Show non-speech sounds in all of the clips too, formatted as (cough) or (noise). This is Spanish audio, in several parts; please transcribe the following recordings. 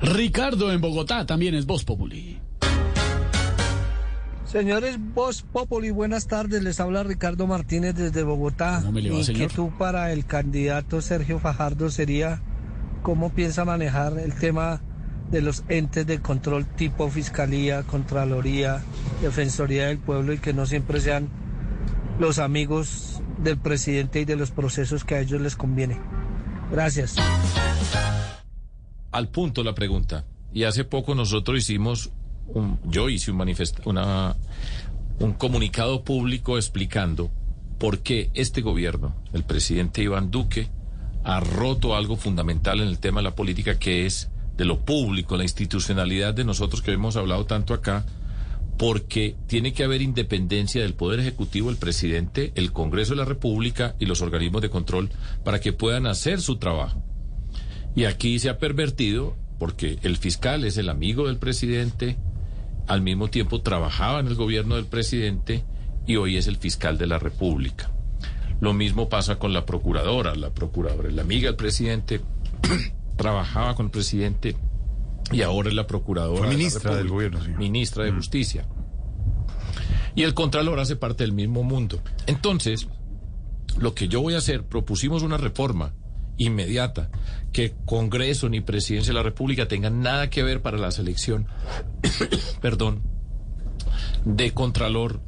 Ricardo en Bogotá también es Voz Populi. Señores Voz Populi, buenas tardes. Les habla Ricardo Martínez desde Bogotá. ¿Cómo me le va, señor? inquietud para el candidato Sergio Fajardo sería cómo piensa manejar el tema de los entes de control tipo Fiscalía, Contraloría, Defensoría del Pueblo y que no siempre sean los amigos del presidente y de los procesos que a ellos les conviene. Gracias. Al punto la pregunta. Y hace poco nosotros hicimos, un, yo hice un manifest, una, un comunicado público explicando por qué este gobierno, el presidente Iván Duque, ha roto algo fundamental en el tema de la política que es de lo público, la institucionalidad de nosotros que hemos hablado tanto acá, porque tiene que haber independencia del Poder Ejecutivo, el presidente, el Congreso de la República y los organismos de control para que puedan hacer su trabajo. Y aquí se ha pervertido porque el fiscal es el amigo del presidente, al mismo tiempo trabajaba en el gobierno del presidente y hoy es el fiscal de la República. Lo mismo pasa con la procuradora. La procuradora es la amiga del presidente, (clears throat) trabajaba con el presidente y ahora es la procuradora. Fue de la ministra del gobierno. Ministra de Justicia. Y el Contralor hace parte del mismo mundo. Entonces, lo que yo voy a hacer, propusimos una reforma inmediata, que Congreso ni Presidencia de la República tengan nada que ver para la selección, (coughs) perdón, de Contralor,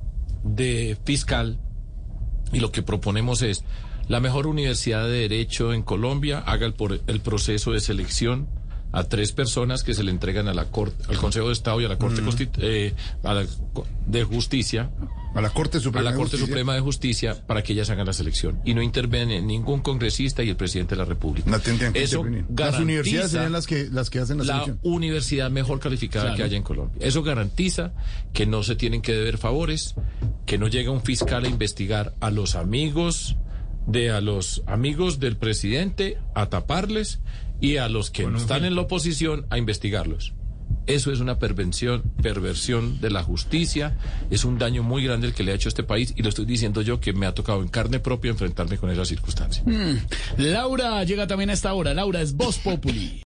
de Fiscal, y lo que proponemos es la mejor universidad de Derecho en Colombia haga el, por- el proceso de selección a tres personas que se le entregan a la corte, al Consejo de Estado y a la Corte Constitu- eh, a la de Justicia, A la Corte a Suprema. la de Corte Justicia. Suprema de Justicia para que ellas hagan la selección y no interviene ningún congresista y el presidente de la República. No tendrían que Eso. Las garantiza universidades serían las que, las que hacen la, la selección. universidad mejor calificada Claro. que haya en Colombia. Eso garantiza que no se tienen que deber favores, que no llega un fiscal a investigar a los amigos de a los amigos del presidente a taparles y a los que están en la oposición a investigarlos. Eso es una pervención, perversión de la justicia, es un daño muy grande el que le ha hecho a este país y lo estoy diciendo yo que me ha tocado en carne propia enfrentarme con esa circunstancia. Laura llega también a esta hora. Laura es Voz Populi.